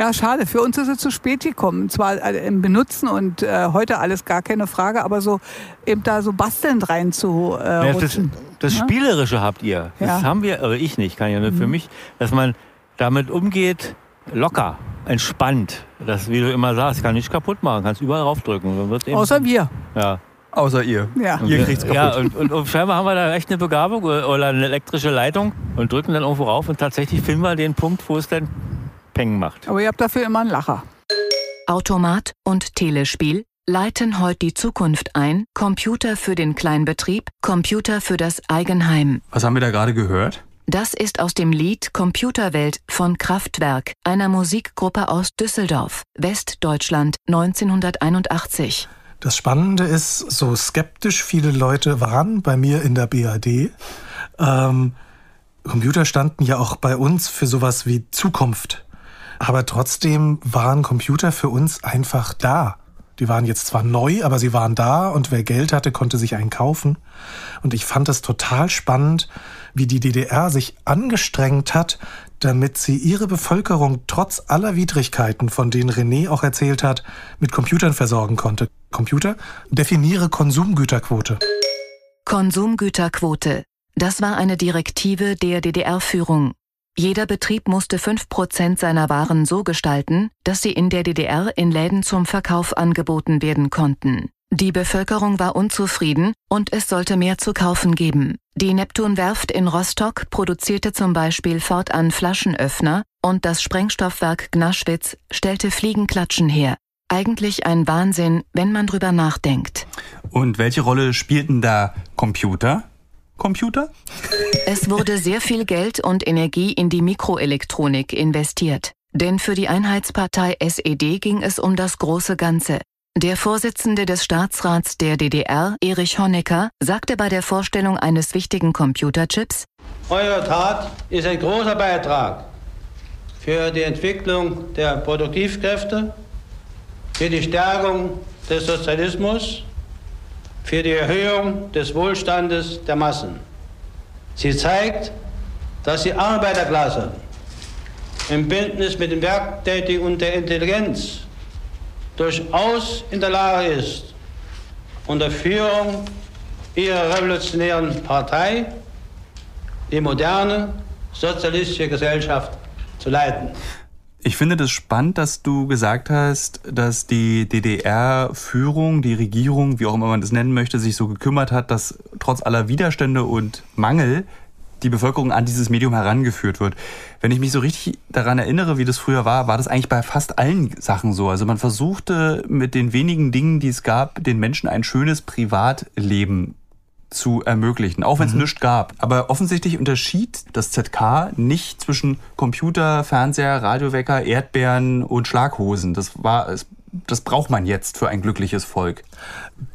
Ja, schade. Für uns ist es zu spät gekommen. Zwar äh, im Benutzen und äh, heute alles gar keine Frage, aber so eben da so bastelnd rein zu äh, Ja, das, das Ja? Spielerische habt ihr. Das Ja. Mhm. haben wir, aber ich nicht, kann ja nur für mich, dass man damit umgeht, locker, entspannt. Das, wie du immer sagst, kann nicht kaputt machen, kannst überall raufdrücken. Außer wir. ja. Außer ihr. Ja. Und Ihr kriegt's kaputt. Ja, und, und, und scheinbar haben wir da echt eine Begabung oder oder eine elektrische Leitung und drücken dann irgendwo rauf und tatsächlich finden wir den Punkt, wo es dann Peng macht. Aber ihr habt dafür immer einen Lacher. Automat und Telespiel leiten heute die Zukunft ein, Computer für den Kleinbetrieb, Computer für das Eigenheim. Was haben wir da gerade gehört? Das ist aus dem Lied Computerwelt von Kraftwerk, einer Musikgruppe aus Düsseldorf, Westdeutschland 1981. Das Spannende ist, so skeptisch viele Leute waren bei mir in der BAD. Ähm, Computer standen ja auch bei uns für sowas wie Zukunft. Aber trotzdem waren Computer für uns einfach da. Die waren jetzt zwar neu, aber sie waren da und wer Geld hatte, konnte sich einen kaufen. Und ich fand es total spannend, wie die DDR sich angestrengt hat, damit sie ihre Bevölkerung trotz aller Widrigkeiten, von denen René auch erzählt hat, mit Computern versorgen konnte. Computer? Definiere Konsumgüterquote. Konsumgüterquote. Das war eine Direktive der DDR-Führung. Jeder Betrieb musste 5% seiner Waren so gestalten, dass sie in der DDR in Läden zum Verkauf angeboten werden konnten. Die Bevölkerung war unzufrieden und es sollte mehr zu kaufen geben. Die Neptunwerft in Rostock produzierte zum Beispiel fortan Flaschenöffner und das Sprengstoffwerk Gnaschwitz stellte Fliegenklatschen her. Eigentlich ein Wahnsinn, wenn man drüber nachdenkt. Und welche Rolle spielten da Computer? Computer? Es wurde sehr viel Geld und Energie in die Mikroelektronik investiert. Denn für die Einheitspartei SED ging es um das große Ganze. Der Vorsitzende des Staatsrats der DDR, Erich Honecker, sagte bei der Vorstellung eines wichtigen Computerchips, Eure Tat ist ein großer Beitrag für die Entwicklung der Produktivkräfte, für die Stärkung des Sozialismus, für die Erhöhung des Wohlstandes der Massen. Sie zeigt, dass die Arbeiterklasse im Bündnis mit den Werktätigen und der Intelligenz durchaus in der Lage ist, unter Führung ihrer revolutionären Partei die moderne sozialistische Gesellschaft zu leiten. Ich finde das spannend, dass du gesagt hast, dass die DDR-Führung, die Regierung, wie auch immer man das nennen möchte, sich so gekümmert hat, dass trotz aller Widerstände und Mangel die Bevölkerung an dieses Medium herangeführt wird. Wenn ich mich so richtig daran erinnere, wie das früher war, war das eigentlich bei fast allen Sachen so. Also man versuchte mit den wenigen Dingen, die es gab, den Menschen ein schönes Privatleben zu ermöglichen, auch wenn es nichts gab. Aber offensichtlich unterschied das ZK nicht zwischen Computer, Fernseher, Radiowecker, Erdbeeren und Schlaghosen. Das war es. Das braucht man jetzt für ein glückliches Volk.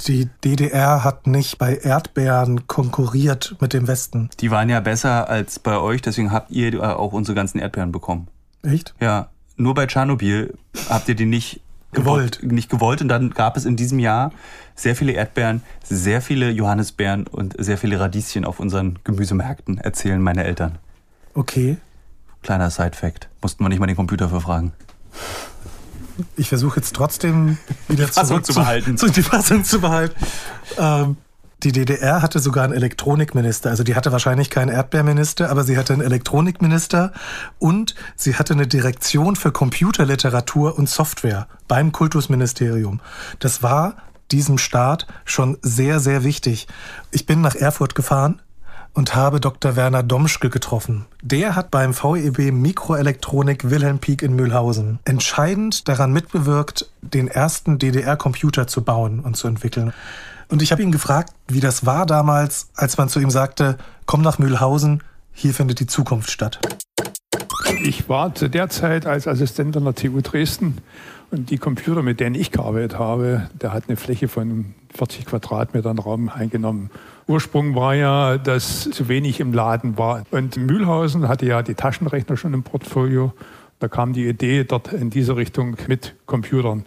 Die DDR hat nicht bei Erdbeeren konkurriert mit dem Westen. Die waren ja besser als bei euch, deswegen habt ihr äh, auch unsere ganzen Erdbeeren bekommen. Echt? Ja, nur bei Tschernobyl habt ihr die nicht Gewollt. Nicht gewollt und dann gab es in diesem Jahr sehr viele Erdbeeren, sehr viele Johannisbeeren und sehr viele Radieschen auf unseren Gemüsemärkten, erzählen meine Eltern. Okay. Kleiner Side-Fact. Mussten wir nicht mal den Computer verfragen. Ich versuche jetzt trotzdem wieder Fassung zurück zu behalten. Zu, die Fassung zu behalten. Ähm, die DDR hatte sogar einen Elektronikminister. Also die hatte wahrscheinlich keinen Erdbeerminister, aber sie hatte einen Elektronikminister und sie hatte eine Direktion für Computerliteratur und Software beim Kultusministerium. Das war diesem Staat schon sehr, sehr wichtig. Ich bin nach Erfurt gefahren und habe Dr. Werner Domschke getroffen. Der hat beim VEB Mikroelektronik Wilhelm Pieck in Mühlhausen entscheidend daran mitbewirkt, den ersten DDR-Computer zu bauen und zu entwickeln. Und ich habe ihn gefragt, wie das war damals, als man zu ihm sagte, komm nach Mühlhausen, hier findet die Zukunft statt. Ich war zu der Zeit als Assistent an der TU Dresden und die Computer, mit denen ich gearbeitet habe, der hat eine Fläche von 40 Quadratmetern Raum eingenommen. Ursprung war ja, dass zu wenig im Laden war. Und Mühlhausen hatte ja die Taschenrechner schon im Portfolio. Da kam die Idee dort in diese Richtung mit Computern.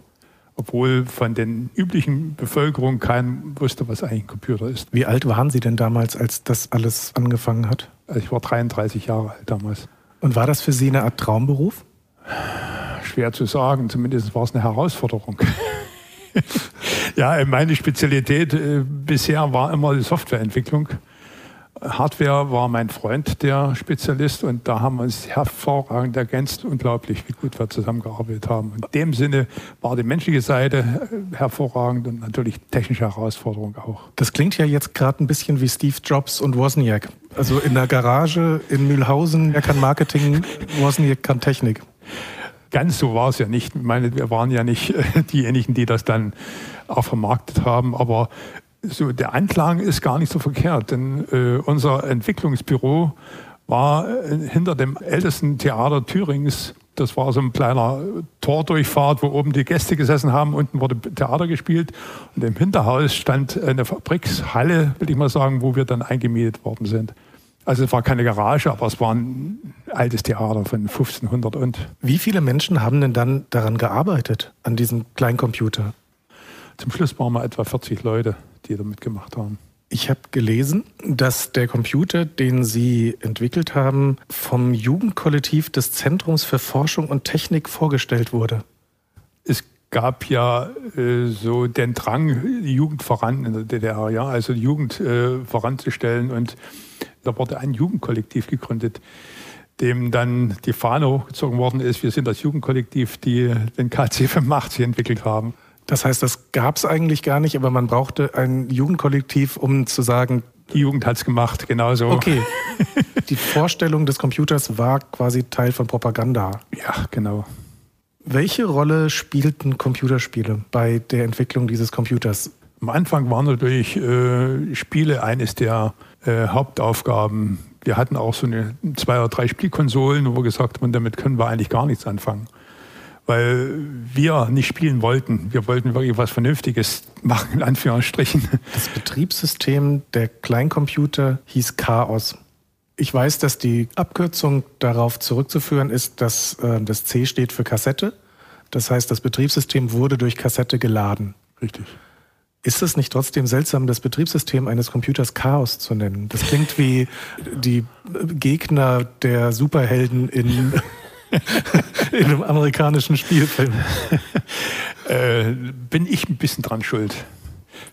Obwohl von den üblichen Bevölkerung kein wusste, was eigentlich ein Computer ist. Wie alt waren Sie denn damals, als das alles angefangen hat? Also ich war 33 Jahre alt damals. Und war das für Sie eine Art Traumberuf? Schwer zu sagen, zumindest war es eine Herausforderung. ja, meine Spezialität äh, bisher war immer die Softwareentwicklung. Hardware war mein Freund, der Spezialist, und da haben wir uns hervorragend ergänzt. Unglaublich, wie gut wir zusammengearbeitet haben. In dem Sinne war die menschliche Seite äh, hervorragend und natürlich technische Herausforderung auch. Das klingt ja jetzt gerade ein bisschen wie Steve Jobs und Wozniak. Also in der Garage in Mühlhausen, er kann Marketing, Wozniak kann Technik. Ganz so war es ja nicht. Ich meine, wir waren ja nicht diejenigen, die das dann auch vermarktet haben, aber so der Anklang ist gar nicht so verkehrt, denn äh, unser Entwicklungsbüro war äh, hinter dem ältesten Theater Thürings. Das war so ein kleiner Tordurchfahrt, wo oben die Gäste gesessen haben, unten wurde Theater gespielt und im Hinterhaus stand eine Fabrikshalle, will ich mal sagen, wo wir dann eingemietet worden sind. Also es war keine Garage, aber es war ein altes Theater von 1500 und. Wie viele Menschen haben denn dann daran gearbeitet, an diesem kleinen Computer? Zum Schluss waren wir etwa 40 Leute die damit gemacht haben. Ich habe gelesen, dass der Computer, den Sie entwickelt haben, vom Jugendkollektiv des Zentrums für Forschung und Technik vorgestellt wurde. Es gab ja äh, so den Drang, die Jugend voran in der DDR, ja, also die Jugend äh, voranzustellen. Und da wurde ein Jugendkollektiv gegründet, dem dann die Fahne hochgezogen worden ist. Wir sind das Jugendkollektiv, die den KC 85 entwickelt haben. Das heißt, das gab es eigentlich gar nicht, aber man brauchte ein Jugendkollektiv, um zu sagen, die Jugend hat es gemacht, genau so. Okay. Die Vorstellung des Computers war quasi Teil von Propaganda. Ja, genau. Welche Rolle spielten Computerspiele bei der Entwicklung dieses Computers? Am Anfang waren natürlich äh, Spiele eines der äh, Hauptaufgaben. Wir hatten auch so eine zwei oder drei Spielkonsolen, wo wir gesagt haben, damit können wir eigentlich gar nichts anfangen weil wir nicht spielen wollten. Wir wollten wirklich was Vernünftiges machen, in Anführungsstrichen. Das Betriebssystem der Kleincomputer hieß Chaos. Ich weiß, dass die Abkürzung darauf zurückzuführen ist, dass äh, das C steht für Kassette. Das heißt, das Betriebssystem wurde durch Kassette geladen. Richtig. Ist es nicht trotzdem seltsam, das Betriebssystem eines Computers Chaos zu nennen? Das klingt wie die Gegner der Superhelden in in einem amerikanischen Spielfilm. äh, bin ich ein bisschen dran schuld.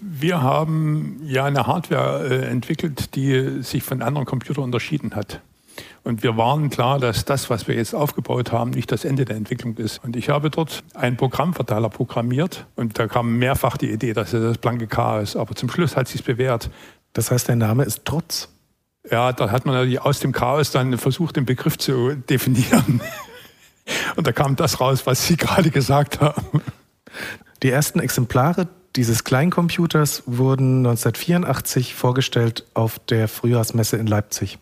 Wir haben ja eine Hardware äh, entwickelt, die sich von anderen Computern unterschieden hat. Und wir waren klar, dass das, was wir jetzt aufgebaut haben, nicht das Ende der Entwicklung ist. Und ich habe dort einen Programmverteiler programmiert und da kam mehrfach die Idee, dass es das blanke Chaos. Aber zum Schluss hat es sich bewährt. Das heißt, der Name ist Trotz. Ja, da hat man natürlich aus dem Chaos dann versucht, den Begriff zu definieren. Und da kam das raus, was Sie gerade gesagt haben. Die ersten Exemplare dieses Kleincomputers wurden 1984 vorgestellt auf der Frühjahrsmesse in Leipzig.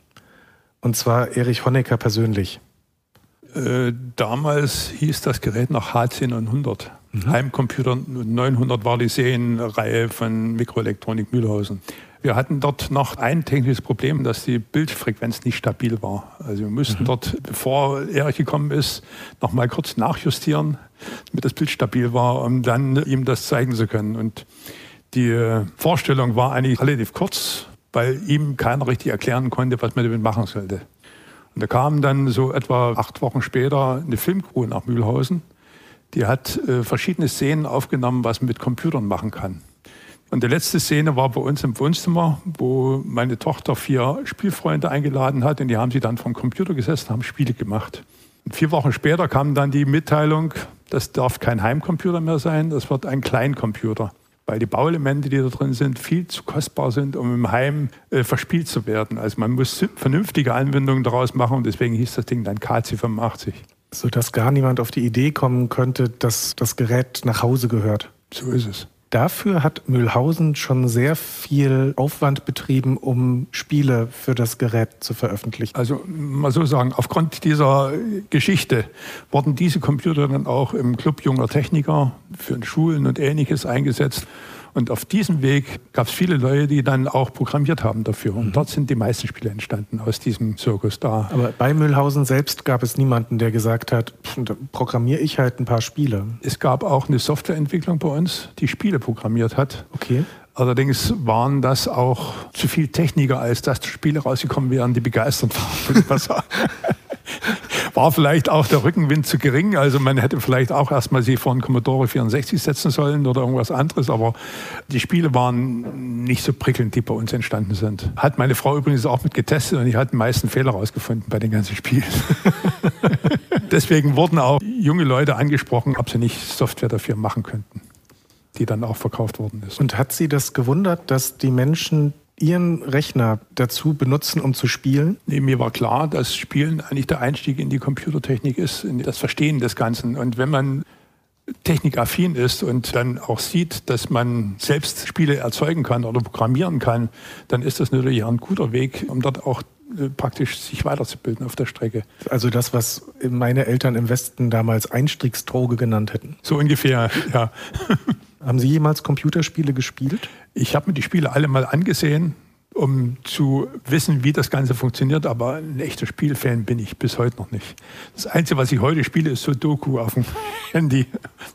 Und zwar Erich Honecker persönlich. Äh, damals hieß das Gerät noch H10 Mhm. Heimcomputer 900 war die Serienreihe von Mikroelektronik Mühlhausen. Wir hatten dort noch ein technisches Problem, dass die Bildfrequenz nicht stabil war. Also wir mussten mhm. dort, bevor Erich gekommen ist, noch mal kurz nachjustieren, damit das Bild stabil war, um dann ihm das zeigen zu können. Und die Vorstellung war eigentlich relativ kurz, weil ihm keiner richtig erklären konnte, was man damit machen sollte. Und da kam dann so etwa acht Wochen später eine Filmcrew nach Mühlhausen. Die hat äh, verschiedene Szenen aufgenommen, was man mit Computern machen kann. Und die letzte Szene war bei uns im Wohnzimmer, wo meine Tochter vier Spielfreunde eingeladen hat und die haben sie dann vom Computer gesessen, haben Spiele gemacht. Und vier Wochen später kam dann die Mitteilung, das darf kein Heimcomputer mehr sein, das wird ein Kleincomputer. Weil die Bauelemente, die da drin sind, viel zu kostbar sind, um im Heim äh, verspielt zu werden. Also man muss vernünftige Anwendungen daraus machen und deswegen hieß das Ding dann KC85. Sodass gar niemand auf die Idee kommen könnte, dass das Gerät nach Hause gehört. So ist es. Dafür hat Mühlhausen schon sehr viel Aufwand betrieben, um Spiele für das Gerät zu veröffentlichen. Also mal so sagen, aufgrund dieser Geschichte wurden diese Computer dann auch im Club junger Techniker für Schulen und ähnliches eingesetzt. Und auf diesem Weg gab es viele Leute, die dann auch programmiert haben dafür. Und mhm. dort sind die meisten Spiele entstanden aus diesem Zirkus da. Aber bei Mühlhausen selbst gab es niemanden, der gesagt hat, programmiere ich halt ein paar Spiele. Es gab auch eine Softwareentwicklung bei uns, die Spiele programmiert hat. Okay. Allerdings waren das auch zu viel Techniker, als dass Spiele rausgekommen wären, die begeistert waren. war vielleicht auch der Rückenwind zu gering. Also man hätte vielleicht auch erstmal sie vor einen Commodore 64 setzen sollen oder irgendwas anderes. Aber die Spiele waren nicht so prickelnd, die bei uns entstanden sind. Hat meine Frau übrigens auch mit getestet und ich hatte die meisten Fehler rausgefunden bei den ganzen Spielen. Deswegen wurden auch junge Leute angesprochen, ob sie nicht Software dafür machen könnten die dann auch verkauft worden ist. Und hat Sie das gewundert, dass die Menschen Ihren Rechner dazu benutzen, um zu spielen? Nee, mir war klar, dass Spielen eigentlich der Einstieg in die Computertechnik ist, in das Verstehen des Ganzen. Und wenn man technikaffin ist und dann auch sieht, dass man selbst Spiele erzeugen kann oder programmieren kann, dann ist das natürlich ein guter Weg, um dort auch praktisch sich weiterzubilden auf der Strecke. Also das, was meine Eltern im Westen damals Einstiegsdroge genannt hätten. So ungefähr, ja. Haben Sie jemals Computerspiele gespielt? Ich habe mir die Spiele alle mal angesehen, um zu wissen, wie das Ganze funktioniert, aber ein echter Spielfan bin ich bis heute noch nicht. Das Einzige, was ich heute spiele, ist Sudoku auf dem Handy,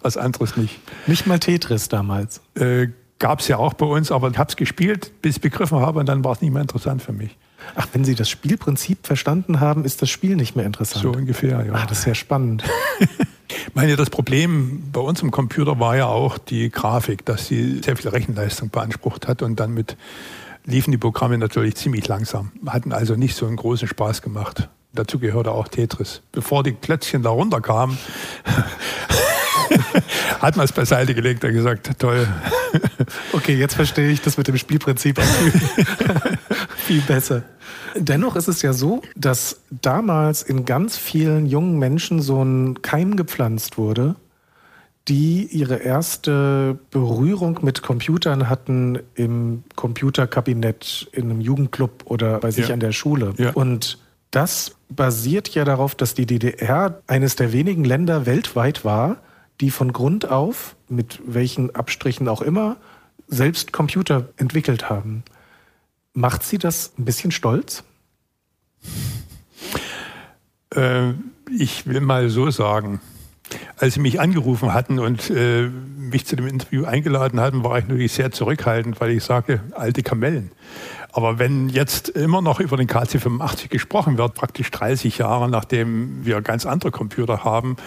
was anderes nicht. Nicht mal Tetris damals? Äh, Gab es ja auch bei uns, aber ich habe es gespielt, bis ich begriffen habe und dann war es nicht mehr interessant für mich. Ach, wenn Sie das Spielprinzip verstanden haben, ist das Spiel nicht mehr interessant. So ungefähr, ja. Ach, das ist ja spannend. Ich meine, das Problem bei uns im Computer war ja auch die Grafik, dass sie sehr viel Rechenleistung beansprucht hat und dann mit liefen die Programme natürlich ziemlich langsam. Hatten also nicht so einen großen Spaß gemacht. Dazu gehörte auch Tetris. Bevor die Klötzchen da runterkamen, hat man es beiseite gelegt und gesagt, toll. Okay, jetzt verstehe ich das mit dem Spielprinzip viel, besser. Dennoch ist es ja so, dass damals in ganz vielen jungen Menschen so ein Keim gepflanzt wurde, die ihre erste Berührung mit Computern hatten im Computerkabinett, in einem Jugendclub oder bei sich ja. an der Schule. Ja. Und das basiert ja darauf, dass die DDR eines der wenigen Länder weltweit war, die von Grund auf, mit welchen Abstrichen auch immer, selbst Computer entwickelt haben. Macht Sie das ein bisschen stolz? Äh, ich will mal so sagen. Als Sie mich angerufen hatten und äh, mich zu dem Interview eingeladen hatten, war ich natürlich sehr zurückhaltend, weil ich sage, alte Kamellen. Aber wenn jetzt immer noch über den KC85 gesprochen wird, praktisch 30 Jahre nachdem wir ganz andere Computer haben,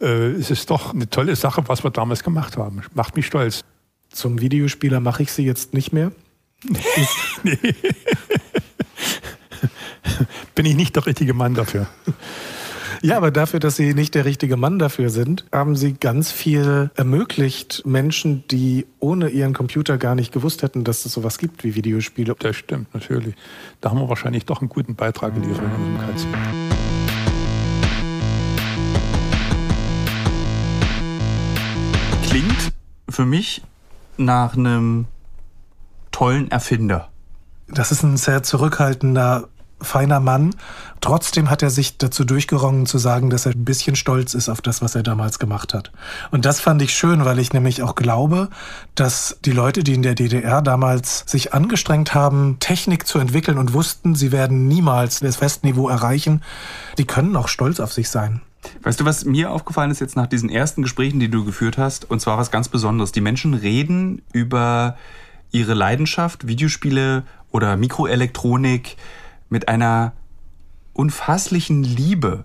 äh, ist es doch eine tolle Sache, was wir damals gemacht haben. Macht mich stolz. Zum Videospieler mache ich sie jetzt nicht mehr. Nee. Bin ich nicht der richtige Mann dafür. Ja, aber dafür, dass Sie nicht der richtige Mann dafür sind, haben Sie ganz viel ermöglicht Menschen, die ohne ihren Computer gar nicht gewusst hätten, dass es sowas gibt wie Videospiele. Das stimmt, natürlich. Da haben wir wahrscheinlich doch einen guten Beitrag geliefert in unserem KZ. Klingt für mich nach einem tollen Erfinder. Das ist ein sehr zurückhaltender feiner Mann. Trotzdem hat er sich dazu durchgerungen zu sagen, dass er ein bisschen stolz ist auf das, was er damals gemacht hat. Und das fand ich schön, weil ich nämlich auch glaube, dass die Leute, die in der DDR damals sich angestrengt haben, Technik zu entwickeln und wussten, sie werden niemals das Festniveau erreichen, die können auch stolz auf sich sein. Weißt du, was mir aufgefallen ist jetzt nach diesen ersten Gesprächen, die du geführt hast? Und zwar was ganz Besonderes. Die Menschen reden über ihre Leidenschaft, Videospiele oder Mikroelektronik, mit einer unfasslichen Liebe.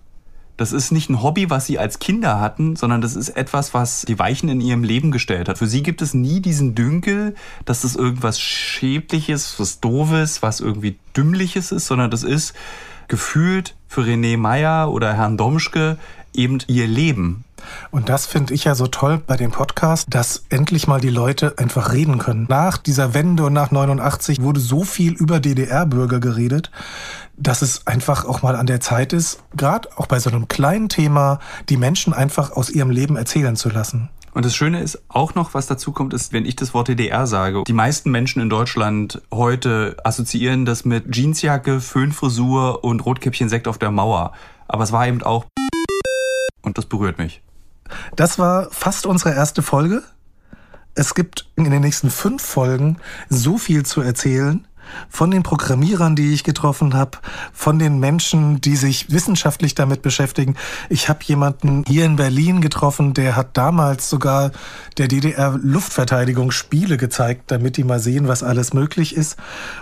Das ist nicht ein Hobby, was sie als Kinder hatten, sondern das ist etwas, was die Weichen in ihrem Leben gestellt hat. Für sie gibt es nie diesen Dünkel, dass das irgendwas Schädliches, was Doofes, was irgendwie Dümmliches ist, sondern das ist gefühlt für René Meyer oder Herrn Domschke eben ihr Leben. Und das finde ich ja so toll bei dem Podcast, dass endlich mal die Leute einfach reden können. Nach dieser Wende und nach 89 wurde so viel über DDR-Bürger geredet, dass es einfach auch mal an der Zeit ist, gerade auch bei so einem kleinen Thema, die Menschen einfach aus ihrem Leben erzählen zu lassen. Und das Schöne ist auch noch, was dazu kommt, ist, wenn ich das Wort DDR sage, die meisten Menschen in Deutschland heute assoziieren das mit Jeansjacke, Föhnfrisur und Rotkäppchen Sekt auf der Mauer. Aber es war eben auch und das berührt mich. Das war fast unsere erste Folge. Es gibt in den nächsten fünf Folgen so viel zu erzählen von den Programmierern, die ich getroffen habe, von den Menschen, die sich wissenschaftlich damit beschäftigen. Ich habe jemanden hier in Berlin getroffen, der hat damals sogar der DDR Luftverteidigung Spiele gezeigt, damit die mal sehen, was alles möglich ist.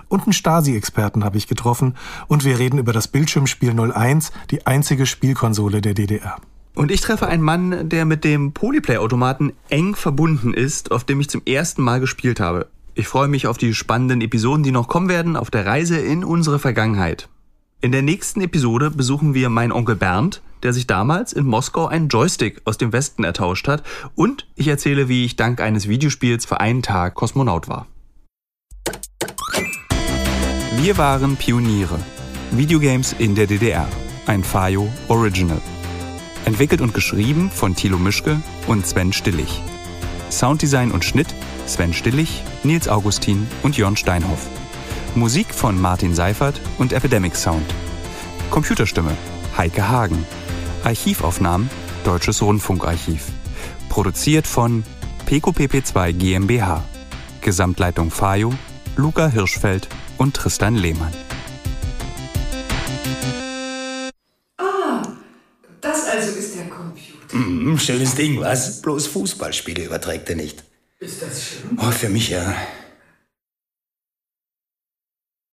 Und einen Stasi-Experten habe ich getroffen und wir reden über das Bildschirmspiel 01, die einzige Spielkonsole der DDR. Und ich treffe einen Mann, der mit dem Polyplay-Automaten eng verbunden ist, auf dem ich zum ersten Mal gespielt habe. Ich freue mich auf die spannenden Episoden, die noch kommen werden, auf der Reise in unsere Vergangenheit. In der nächsten Episode besuchen wir meinen Onkel Bernd, der sich damals in Moskau einen Joystick aus dem Westen ertauscht hat. Und ich erzähle, wie ich dank eines Videospiels für einen Tag Kosmonaut war. Wir waren Pioniere. Videogames in der DDR. Ein Fayo Original. Entwickelt und geschrieben von Thilo Mischke und Sven Stillig. Sounddesign und Schnitt Sven Stillig, Nils Augustin und Jörn Steinhoff. Musik von Martin Seifert und Epidemic Sound. Computerstimme Heike Hagen. Archivaufnahmen Deutsches Rundfunkarchiv. Produziert von PQPP2 GmbH. Gesamtleitung Fayo, Luca Hirschfeld und Tristan Lehmann. Mm, schönes Ding, was? Bloß Fußballspiele überträgt er nicht. Ist das schlimm? Oh, für mich ja.